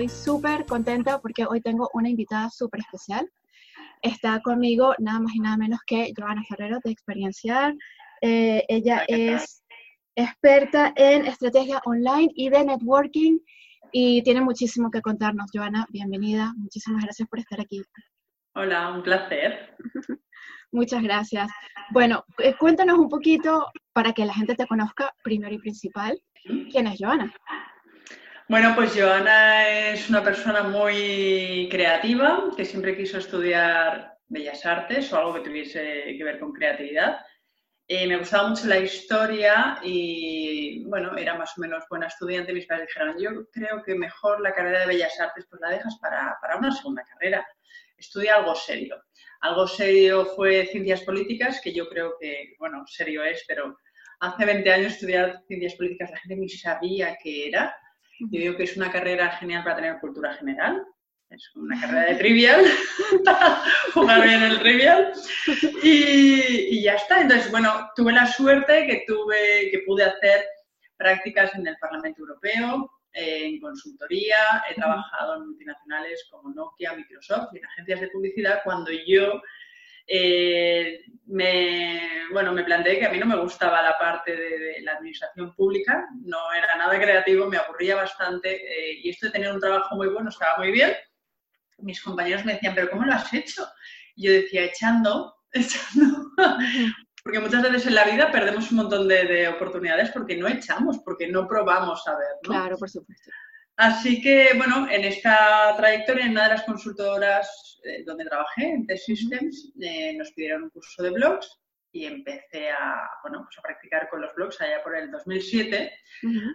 Estoy súper contenta porque hoy tengo una invitada súper especial. Está conmigo nada más y nada menos que Joana Ferrero de Experienciar. Eh, ella es experta en estrategia online y de networking y tiene muchísimo que contarnos. Joana, bienvenida. Muchísimas gracias por estar aquí. Hola, un placer. Muchas gracias. Bueno, eh, cuéntanos un poquito para que la gente te conozca, primero y principal. ¿Quién es Joana? Bueno, pues Joana es una persona muy creativa, que siempre quiso estudiar bellas artes o algo que tuviese que ver con creatividad. Eh, me gustaba mucho la historia y, bueno, era más o menos buena estudiante. Mis padres dijeron, yo creo que mejor la carrera de bellas artes pues la dejas para, para una segunda carrera. Estudia algo serio. Algo serio fue ciencias políticas, que yo creo que, bueno, serio es, pero hace 20 años estudiar ciencias políticas la gente ni sabía qué era yo digo que es una carrera genial para tener cultura general. Es una carrera de trivial, jugar bien el trivial. Y, ya está. Entonces, bueno, tuve la suerte que, tuve, que pude hacer prácticas en el Parlamento Europeo, en consultoría, he trabajado en multinacionales como Nokia, Microsoft y en agencias de publicidad cuando yo eh, me, bueno, me planteé que a mí no me gustaba la parte de, la administración pública, no era nada creativo, me aburría bastante eh, y esto de tener un trabajo muy bueno estaba muy bien. Mis compañeros me decían, ¿pero cómo lo has hecho? Y yo decía, echando, echando. porque muchas veces en la vida perdemos un montón de, oportunidades porque no echamos, porque no probamos a ver. Claro, por supuesto. Así que, bueno, en esta trayectoria, en una de las consultoras eh, donde trabajé, en T-Systems, eh, nos pidieron un curso de blogs y empecé a, bueno, pues a practicar con los blogs allá por el 2007.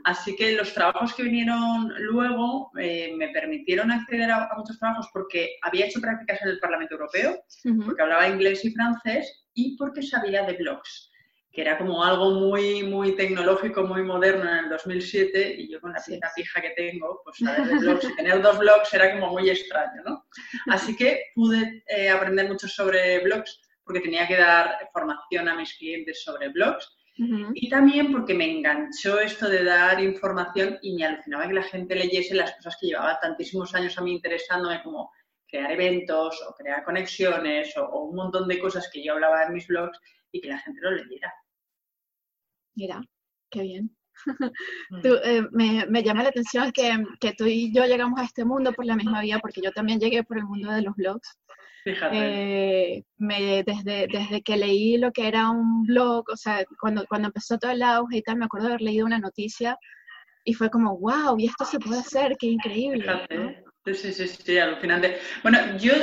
Así que los trabajos que vinieron luego eh, me permitieron acceder a, muchos trabajos porque había hecho prácticas en el Parlamento Europeo, porque hablaba inglés y francés y porque sabía de blogs que era como algo muy, muy tecnológico, muy moderno en el 2007, y yo con la pieza fija que tengo, pues saber de blogs y tener dos blogs era como muy extraño, ¿no? Así que pude eh, aprender mucho sobre blogs, porque tenía que dar formación a mis clientes sobre blogs, y también porque me enganchó esto de dar información y me alucinaba que la gente leyese las cosas que llevaba tantísimos años a mí interesándome, como crear eventos o crear conexiones o un montón de cosas que yo hablaba en mis blogs y que la gente lo leyera. Mira, qué bien. Mm. Eh, me, llama la atención que, tú y yo llegamos a este mundo por la misma vía, porque yo también llegué por el mundo de los blogs. Fíjate. Eh, me, desde, desde que leí lo que era un blog, o sea, cuando, cuando empezó todo el auge y tal, me acuerdo de haber leído una noticia y fue como, wow, y esto se puede hacer, qué increíble. Sí, sí, sí, alucinante. Bueno, yo,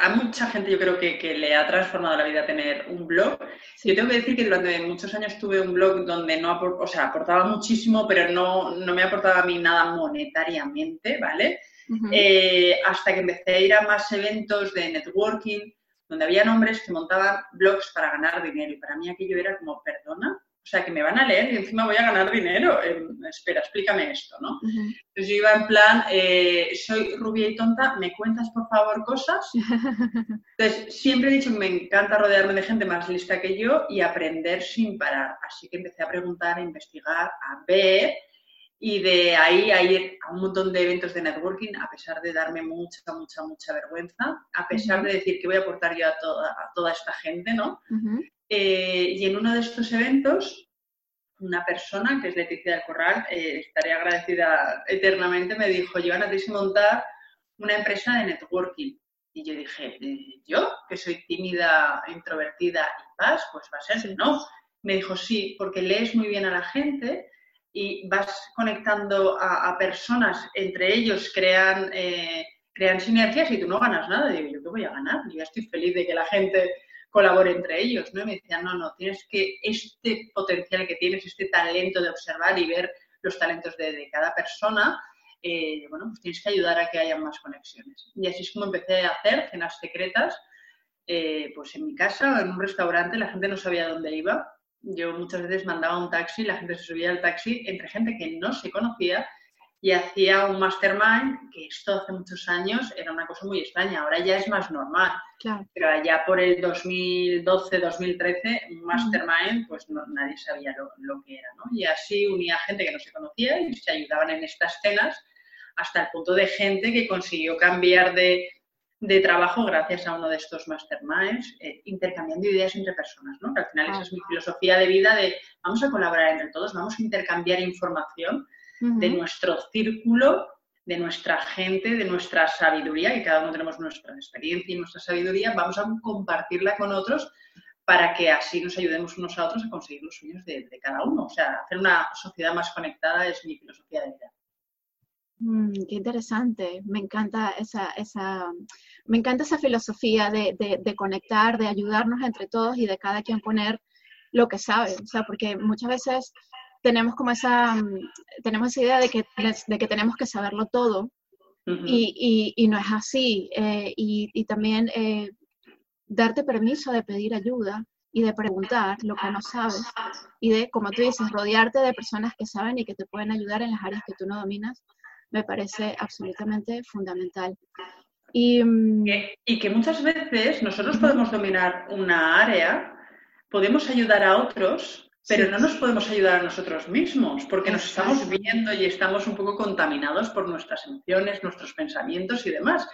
a mucha gente yo creo que, le ha transformado la vida tener un blog. Yo tengo que decir que durante muchos años tuve un blog donde no o sea, aportaba muchísimo, pero no, no me aportaba a mí nada monetariamente, ¿vale? Eh, hasta que empecé a ir a más eventos de networking, donde había hombres que montaban blogs para ganar dinero. Y para mí aquello era como, perdona, o sea, que me van a leer y encima voy a ganar dinero. Em, espera, explícame esto, ¿no? Entonces yo iba en plan, eh, soy rubia y tonta, ¿me cuentas por favor cosas? Entonces siempre he dicho que me encanta rodearme de gente más lista que yo y aprender sin parar. Así que empecé a preguntar, a investigar, a ver y de ahí a ir a un montón de eventos de networking, a pesar de darme mucha, mucha, mucha vergüenza, a pesar de decir que voy a aportar yo a toda, a toda esta gente, ¿no? Eh, y en uno de estos eventos, una persona, que es Leticia del Corral, eh, estaré agradecida eternamente, me dijo, Joana, tienes que montar una empresa de networking. Y yo dije, ¿yo? Que soy tímida, introvertida y paz, pues va a ser, no. Me dijo, sí, porque lees muy bien a la gente y vas conectando a, personas, entre ellos crean, crean sinergias y tú no ganas nada. Digo, ¿yo qué voy a ganar? Yo estoy feliz de que la gente colabore entre ellos, ¿no? Me decían, no, no, tienes que, este potencial que tienes, este talento de observar y ver los talentos de, cada persona, eh, bueno, pues tienes que ayudar a que haya más conexiones. Y así es como empecé a hacer cenas secretas, eh, pues en mi casa en un restaurante, la gente no sabía dónde iba. Yo muchas veces mandaba un taxi, la gente se subía al taxi entre gente que no se conocía y hacía un mastermind, que esto hace muchos años era una cosa muy extraña, ahora ya es más normal. Pero allá por el 2012, 2013, un mastermind, pues nadie sabía lo, que era, ¿no? Y así unía gente que no se conocía y se ayudaban en estas cenas hasta el punto de gente que consiguió cambiar de, trabajo gracias a uno de estos masterminds, eh, intercambiando ideas entre personas, ¿no? Que al final esa es mi filosofía de vida de vamos a colaborar entre todos, vamos a intercambiar información de nuestro círculo, de nuestra gente, de nuestra sabiduría, que cada uno tenemos nuestra experiencia y nuestra sabiduría, vamos a compartirla con otros para que así nos ayudemos unos a otros a conseguir los sueños de, cada uno. O sea, hacer una sociedad más conectada es mi filosofía de vida. Mm, qué interesante, me encanta esa, esa, me encanta esa filosofía de, de, conectar, de ayudarnos entre todos y de cada quien poner lo que sabe, o sea, porque muchas veces tenemos como esa, mm, tenemos esa idea de que, de que tenemos que saberlo todo y, y, no es así. Eh, y, y, también eh, darte permiso de pedir ayuda y de preguntar lo que no sabes y de, como tú dices, rodearte de personas que saben y que te pueden ayudar en las áreas que tú no dominas, me parece absolutamente fundamental. Y, mm, y que muchas veces nosotros podemos dominar una área, podemos ayudar a otros pero no nos podemos ayudar a nosotros mismos porque nos estamos viendo y estamos un poco contaminados por nuestras emociones, nuestros pensamientos y demás.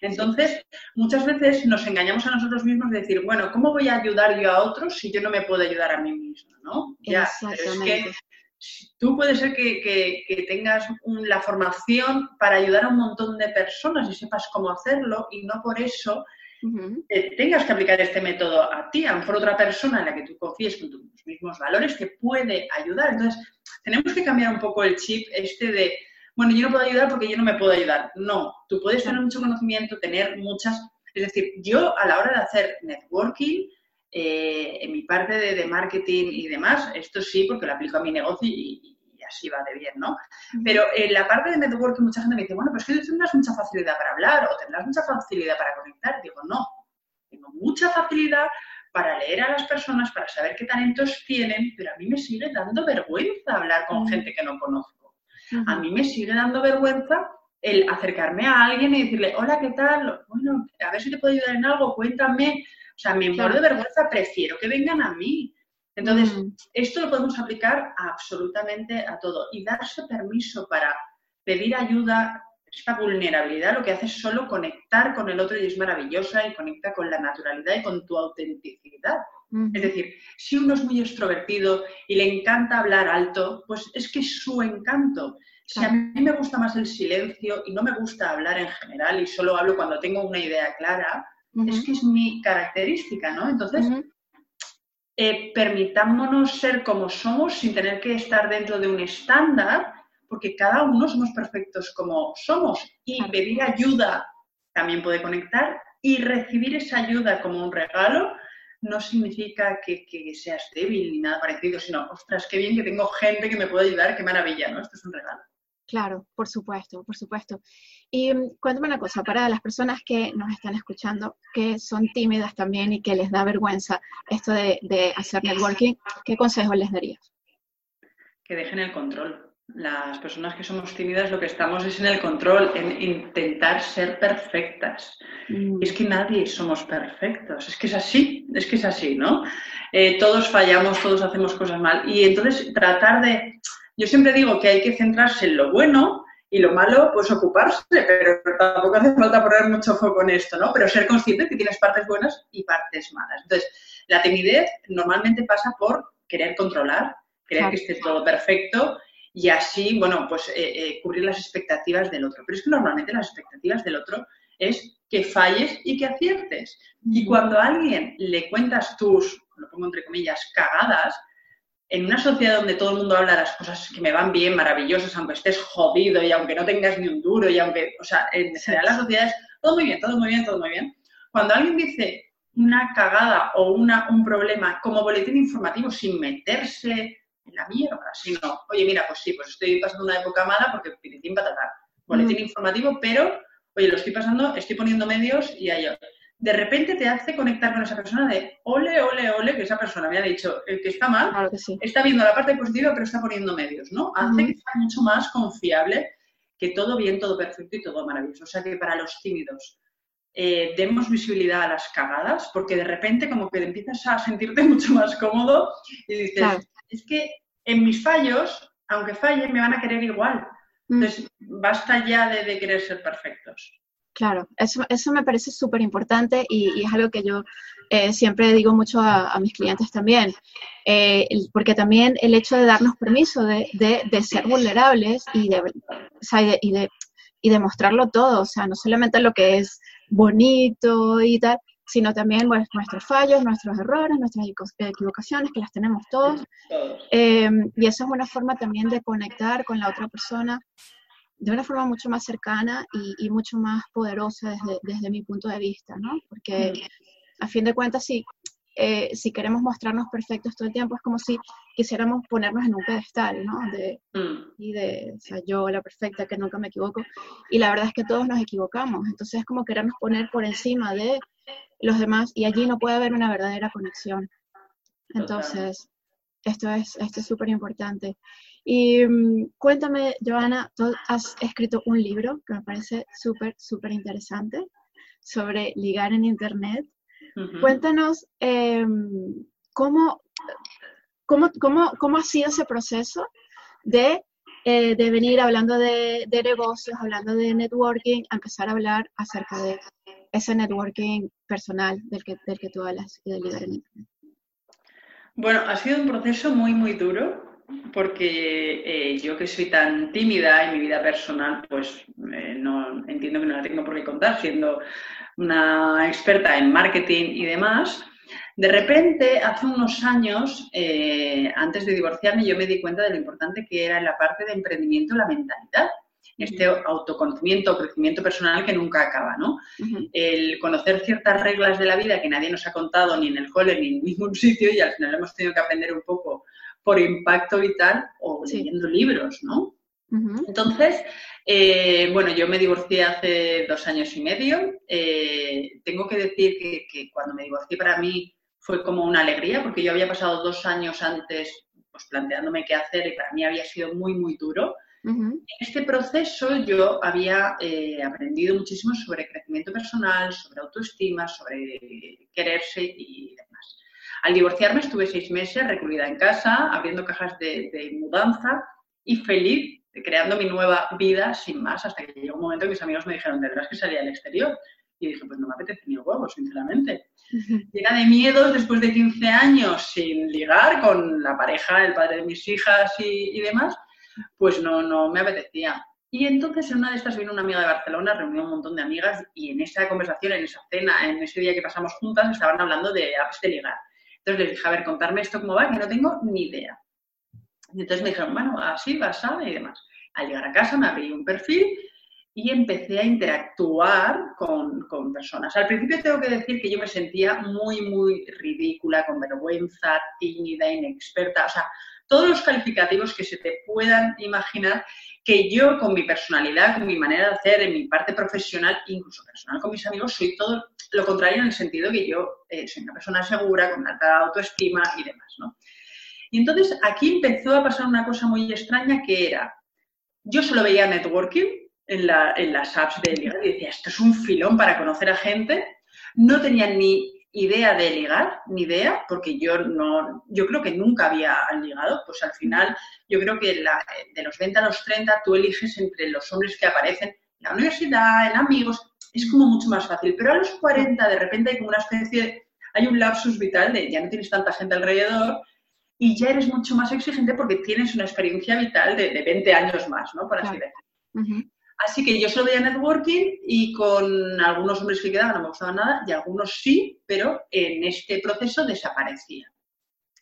Entonces, muchas veces nos engañamos a nosotros mismos de decir, bueno, ¿cómo voy a ayudar yo a otros si yo no me puedo ayudar a mí mismo? ¿no? Ya, pero es que tú puedes ser que, tengas la formación para ayudar a un montón de personas y sepas cómo hacerlo y no por eso tengas que aplicar este método a ti, a lo mejor otra persona en la que tú confíes con tus mismos valores te puede ayudar. Entonces, tenemos que cambiar un poco el chip este de, bueno, yo no puedo ayudar porque yo no me puedo ayudar. No, tú puedes tener mucho conocimiento, tener muchas... Es decir, yo a la hora de hacer networking, eh, en mi parte de, marketing y demás, esto sí, porque lo aplico a mi negocio y, así va de bien, ¿no? Pero en la parte de networking mucha gente me dice, bueno, pues que tú tendrás mucha facilidad para hablar o tendrás mucha facilidad para conectar. Digo, no, tengo mucha facilidad para leer a las personas, para saber qué talentos tienen, pero a mí me sigue dando vergüenza hablar con gente que no conozco. A mí me sigue dando vergüenza el acercarme a alguien y decirle, hola, ¿qué tal? Bueno, a ver si te puedo ayudar en algo, cuéntame. O sea, me muero de vergüenza, prefiero que vengan a mí. Entonces, mm. esto lo podemos aplicar absolutamente a todo y darse permiso para pedir ayuda, esta vulnerabilidad lo que hace es solo conectar con el otro y es maravillosa y conecta con la naturalidad y con tu autenticidad. Es decir, si uno es muy extrovertido y le encanta hablar alto, pues es que es su encanto. Si a mí me gusta más el silencio y no me gusta hablar en general y solo hablo cuando tengo una idea clara, es que es mi característica, ¿no? Entonces, eh, permitámonos ser como somos sin tener que estar dentro de un estándar, porque cada uno somos perfectos como somos. Y pedir ayuda también puede conectar y recibir esa ayuda como un regalo no significa que, que, seas débil ni nada parecido, sino, ostras, qué bien que tengo gente que me puede ayudar, qué maravilla, ¿no? Esto es un regalo. Claro, por supuesto, por supuesto. Y mm, cuéntame una cosa, para las personas que nos están escuchando, que son tímidas también y que les da vergüenza esto de, hacer networking, ¿qué consejo les darías? Que dejen el control. Las personas que somos tímidas lo que estamos es en el control, en intentar ser perfectas. Mm. Es que nadie somos perfectos, es que es así, es que es así, ¿no? Eh, todos fallamos, todos hacemos cosas mal. Y entonces tratar de yo siempre digo que hay que centrarse en lo bueno y lo malo, pues ocuparse, pero tampoco hace falta poner mucho foco en esto, ¿no? Pero ser consciente que tienes partes buenas y partes malas. Entonces, la timidez normalmente pasa por querer controlar, querer que esté todo perfecto y así, bueno, pues eh, eh, cubrir las expectativas del otro. Pero es que normalmente las expectativas del otro es que falles y que aciertes. Y cuando a alguien le cuentas tus, lo pongo entre comillas, cagadas, en una sociedad donde todo el mundo habla de las cosas que me van bien, maravillosas, aunque estés jodido y aunque no tengas ni un duro y aunque, o sea, en general las sociedades, todo muy bien, todo muy bien, todo muy bien. Cuando alguien dice una cagada o una, un problema como boletín informativo sin meterse en la mierda, sino, oye, mira, pues sí, pues estoy pasando una época mala porque piritín patatá. boletín informativo, pero, oye, lo estoy pasando, estoy poniendo medios y ahí de repente te hace conectar con esa persona de ole, ole, ole, que esa persona me ha dicho el que está mal, está viendo la parte positiva, pero está poniendo medios, ¿no? Hace que sea mucho más confiable que todo bien, todo perfecto y todo maravilloso. O sea que para los tímidos, eh, demos visibilidad a las cagadas, porque de repente como que empiezas a sentirte mucho más cómodo y dices, es que en mis fallos, aunque fallen, me van a querer igual. Mm. Entonces, basta ya de, querer ser perfectos. Claro, eso, eso me parece súper importante y, es algo que yo eh, siempre digo mucho a, mis clientes también, eh, porque también el hecho de darnos permiso de, de, ser vulnerables y de, y de, y de mostrarlo todo, o sea, no solamente lo que es bonito y tal, sino también pues, nuestros fallos, nuestros errores, nuestras equivocaciones, que las tenemos todos. Eh, y eso es una forma también de conectar con la otra persona de una forma mucho más cercana y, mucho más poderosa desde, desde, mi punto de vista, ¿no? Porque mm. a fin de cuentas, sí, eh, si queremos mostrarnos perfectos todo el tiempo, es como si quisiéramos ponernos en un pedestal, ¿no? De, mm. Y de, o sea, yo la perfecta, que nunca me equivoco. Y la verdad es que todos nos equivocamos. Entonces es como querernos poner por encima de los demás y allí no puede haber una verdadera conexión. Entonces, esto es esto es súper importante. Y mm, cuéntame, Joana, tú has escrito un libro que me parece súper, súper interesante sobre ligar en Internet. Cuéntanos em, cómo, cómo, cómo, cómo, ha sido ese proceso de, eh, de venir hablando de, de, negocios, hablando de networking, a empezar a hablar acerca de ese networking personal del que, del que tú hablas y de ligar en Internet. Bueno, ha sido un proceso muy, muy duro porque eh, yo que soy tan tímida en mi vida personal, pues eh, no entiendo que no la tengo por qué contar, siendo una experta en marketing y demás. De repente, hace unos años, eh, antes de divorciarme, yo me di cuenta de lo importante que era en la parte de emprendimiento la mentalidad este autoconocimiento, crecimiento personal que nunca acaba, ¿no? El conocer ciertas reglas de la vida que nadie nos ha contado ni en el cole ni en ningún sitio y al final hemos tenido que aprender un poco por impacto vital o leyendo libros, ¿no? Entonces, eh, bueno, yo me divorcié hace dos años y medio. Eh, tengo que decir que, que, cuando me divorcié para mí fue como una alegría, porque yo había pasado dos años antes pues, planteándome qué hacer y para mí había sido muy, muy duro. En este proceso yo había eh, aprendido muchísimo sobre crecimiento personal, sobre autoestima, sobre quererse y. Al divorciarme estuve seis meses recluida en casa, abriendo cajas de, mudanza y feliz, creando mi nueva vida sin más, hasta que llegó un momento que mis amigos me dijeron, tendrás que salir al exterior. Y dije, pues no me apetece ni el huevo, sinceramente. Llena de miedos después de 15 años sin ligar con la pareja, el padre de mis hijas y demás, pues no, no me apetecía. Y entonces en una de estas vino una amiga de Barcelona, reunió un montón de amigas y en esa conversación, en esa cena, en ese día que pasamos juntas, estaban hablando de apps de ligar. Entonces les dije, a ver, contarme esto cómo va, que no tengo ni idea. Y entonces me dijeron, bueno, así, pasa y demás. Al llegar a casa me abrí un perfil y empecé a interactuar con, con, personas. Al principio tengo que decir que yo me sentía muy, muy ridícula, con vergüenza, tímida, inexperta. O sea, todos los calificativos que se te puedan imaginar que yo con mi personalidad, con mi manera de hacer, en mi parte profesional, incluso personal con mis amigos, soy todo lo contrario en el sentido que yo eh, soy una persona segura, con alta autoestima y demás, ¿no? Y entonces aquí empezó a pasar una cosa muy extraña que era, yo solo veía networking en, las apps de ligar y decía, esto es un filón para conocer a gente, no tenía ni idea de ligar, ni idea, porque yo no, yo creo que nunca había ligado, pues al final yo creo que de los 20 a los 30 tú eliges entre los hombres que aparecen en la universidad, en amigos, es como mucho más fácil, pero a los 40 de repente hay como una especie, hay un lapsus vital de ya no tienes tanta gente alrededor y ya eres mucho más exigente porque tienes una experiencia vital de, 20 años más, ¿no? Por así decirlo. Así que yo solo veía networking y con algunos hombres que quedaban no me gustaba nada y algunos sí, pero en este proceso desaparecía.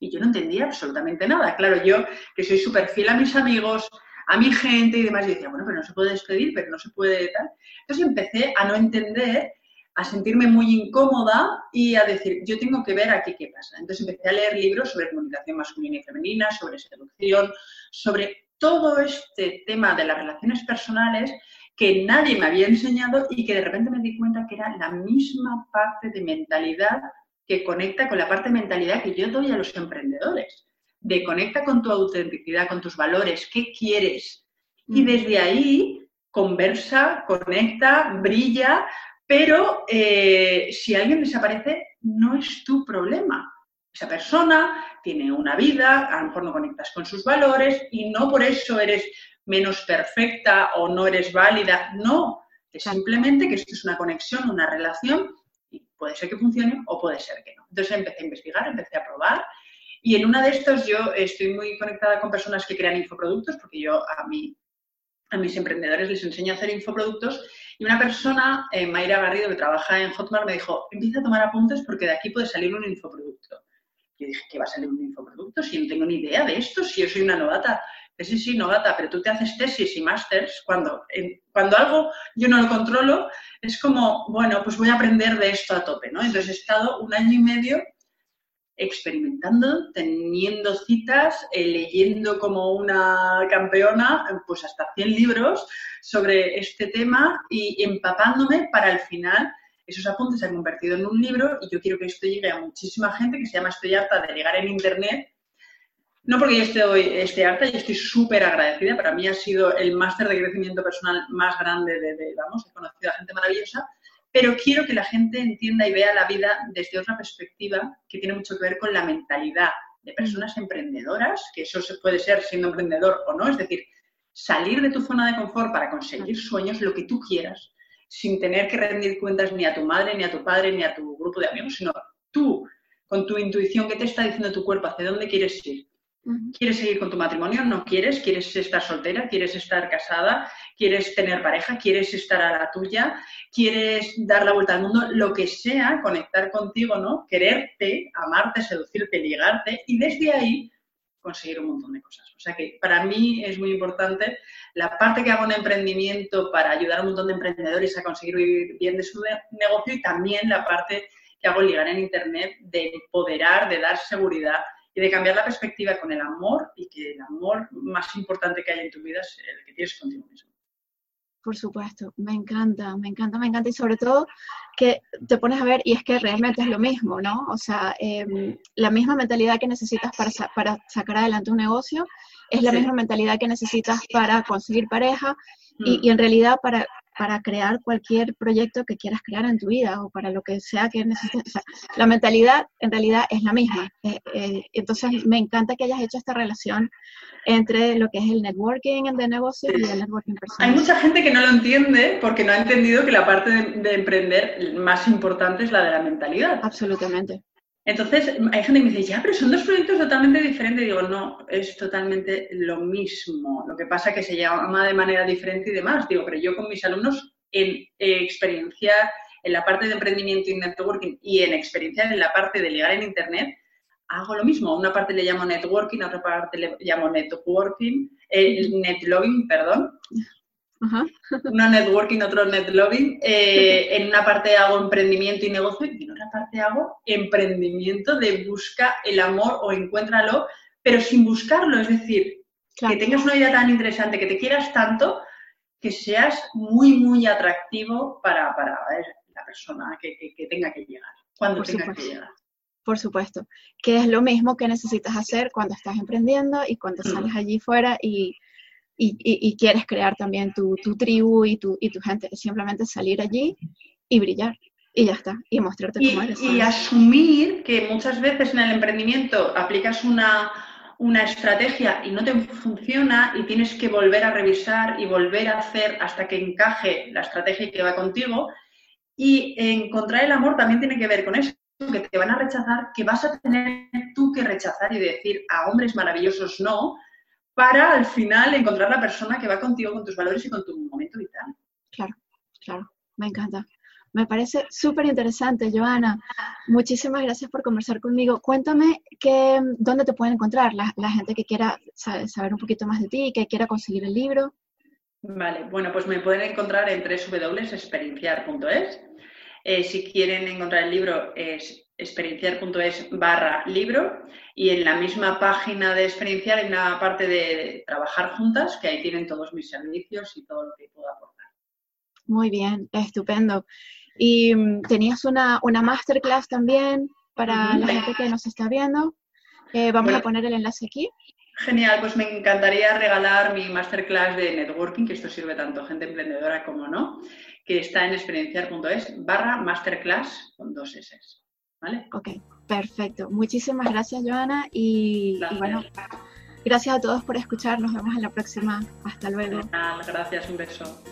Y yo no entendía absolutamente nada. Claro, yo que soy súper fiel a mis amigos, a mi gente y demás, y decía, bueno, pero no se puede despedir, pero no se puede tal. Entonces empecé a no entender, a sentirme muy incómoda y a decir, yo tengo que ver aquí qué pasa. Entonces empecé a leer libros sobre comunicación masculina y femenina, sobre seducción, sobre todo este tema de las relaciones personales que nadie me había enseñado y que de repente me di cuenta que era la misma parte de mentalidad que conecta con la parte de mentalidad que yo doy a los emprendedores. De conecta con tu autenticidad, con tus valores, qué quieres. Y mm. desde ahí conversa, conecta, brilla, pero eh, si alguien desaparece, no es tu problema. Esa persona tiene una vida, a lo mejor no conectas con sus valores y no por eso eres menos perfecta o no eres válida. No, es simplemente que esto es una conexión, una relación y puede ser que funcione o puede ser que no. Entonces empecé a investigar, empecé a probar y en una de estos yo estoy muy conectada con personas que crean infoproductos porque yo a, mí, a mis emprendedores les enseño a hacer infoproductos y una persona, eh, Mayra Garrido, que trabaja en Hotmart, me dijo, empieza a tomar apuntes porque de aquí puede salir un infoproducto. Yo dije, ¿qué va a salir un infoproducto? Si no tengo ni idea de esto, si yo soy una novata. Sí, sí, novata, pero tú te haces tesis y másters cuando, cuando algo yo no lo controlo, es como, bueno, pues voy a aprender de esto a tope, ¿no? Entonces he estado un año y medio experimentando, teniendo citas, eh, leyendo como una campeona, pues hasta 100 libros sobre este tema y empapándome para al final esos apuntes se han convertido en un libro y yo quiero que esto llegue a muchísima gente que se llama Estoy harta de llegar en Internet. No porque yo esté, esté harta, yo estoy súper agradecida. Para mí ha sido el máster de crecimiento personal más grande de, vamos, he conocido a gente maravillosa, pero quiero que la gente entienda y vea la vida desde otra perspectiva que tiene mucho que ver con la mentalidad de personas emprendedoras, que eso se puede ser siendo emprendedor o no, es decir, salir de tu zona de confort para conseguir sueños, lo que tú quieras, sin tener que rendir cuentas ni a tu madre, ni a tu padre, ni a tu grupo de amigos, sino tú, con tu intuición, ¿qué te está diciendo tu cuerpo? ¿Hacia dónde quieres ir? ¿Quieres seguir con tu matrimonio? ¿No quieres? ¿Quieres estar soltera? ¿Quieres estar casada? ¿Quieres tener pareja? ¿Quieres estar a la tuya? ¿Quieres dar la vuelta al mundo? Lo que sea, conectar contigo, ¿no? Quererte, amarte, seducirte, ligarte y desde ahí conseguir un montón de cosas. O sea que para mí es muy importante la parte que hago en emprendimiento para ayudar a un montón de emprendedores a conseguir vivir bien de su negocio y también la parte que hago ligar en Internet de empoderar, de dar seguridad y de cambiar la perspectiva con el amor y que el amor más importante que hay en tu vida es el que tienes contigo mismo. Por supuesto, me encanta, me encanta, me encanta y sobre todo que te pones a ver y es que realmente es lo mismo, ¿no? O sea, em, la misma mentalidad que necesitas para, para sacar adelante un negocio es la misma mentalidad que necesitas para conseguir pareja y, mm. y, en realidad para para crear cualquier proyecto que quieras crear en tu vida o para lo que sea que necesites. la mentalidad en realidad es la misma. Eh, eh, entonces, me encanta que hayas hecho esta relación entre lo que es el networking de negocio y el networking personal. Hay mucha gente que no lo entiende porque no ha entendido que la parte de emprender más importante es la de la mentalidad. Absolutamente. Entonces, hay gente que me dice, ya, pero son dos proyectos totalmente diferentes. Y digo, no, es totalmente lo mismo. Lo que pasa es que se llama de manera diferente y demás. Digo, pero yo con mis alumnos en experiencia en la parte de emprendimiento y networking y en experiencia en la parte de ligar en Internet, hago lo mismo. una parte le llamo networking, a otra parte le llamo networking, eh, netlogging, perdón. Uno networking, otro netloving. Eh, en una parte hago emprendimiento y negocio y en otra parte hago emprendimiento de busca el amor o encuéntralo, pero sin buscarlo. Es decir, que tengas una vida tan interesante, que te quieras tanto, que seas muy, muy atractivo para, la persona que, tenga que llegar, cuando tenga que llegar. Por supuesto, que es lo mismo que necesitas hacer cuando estás emprendiendo y cuando mm. sales allí fuera y y, quieres crear también tu, tribu y tu, y tu gente, simplemente salir allí y brillar. Y ya está, y mostrarte cómo eres. Y asumir que muchas veces en el emprendimiento aplicas una, una estrategia y no te funciona y tienes que volver a revisar y volver a hacer hasta que encaje la estrategia que va contigo. Y encontrar el amor también tiene que ver con eso, que te van a rechazar, que vas a tener tú que rechazar y decir a hombres maravillosos no, para al final encontrar la persona que va contigo, con tus valores y con tu momento vital. Claro, claro, me encanta. Me parece súper interesante, Joana. Muchísimas gracias por conversar conmigo. Cuéntame que, dónde te pueden encontrar la, gente que quiera saber un poquito más de ti, que quiera conseguir el libro. Vale, bueno, pues me pueden encontrar en www.experienciar.es. Eh, si quieren encontrar el libro es experienciar.es barra libro y en la misma página de experienciar hay una parte de trabajar juntas que ahí tienen todos mis servicios y todo lo que puedo aportar. Muy bien, estupendo. Y mm, tenías una, una masterclass también para la gente que nos está viendo. Eh, vamos a poner el enlace aquí. Genial, pues me encantaría regalar mi masterclass de networking, que esto sirve tanto a gente emprendedora como no, que está en experienciar.es barra masterclass con dos S. ¿Vale? Ok, perfecto. Muchísimas gracias, Joana. Y, y, bueno, gracias a todos por escuchar. Nos vemos en la próxima. Hasta luego. Gracias, un beso.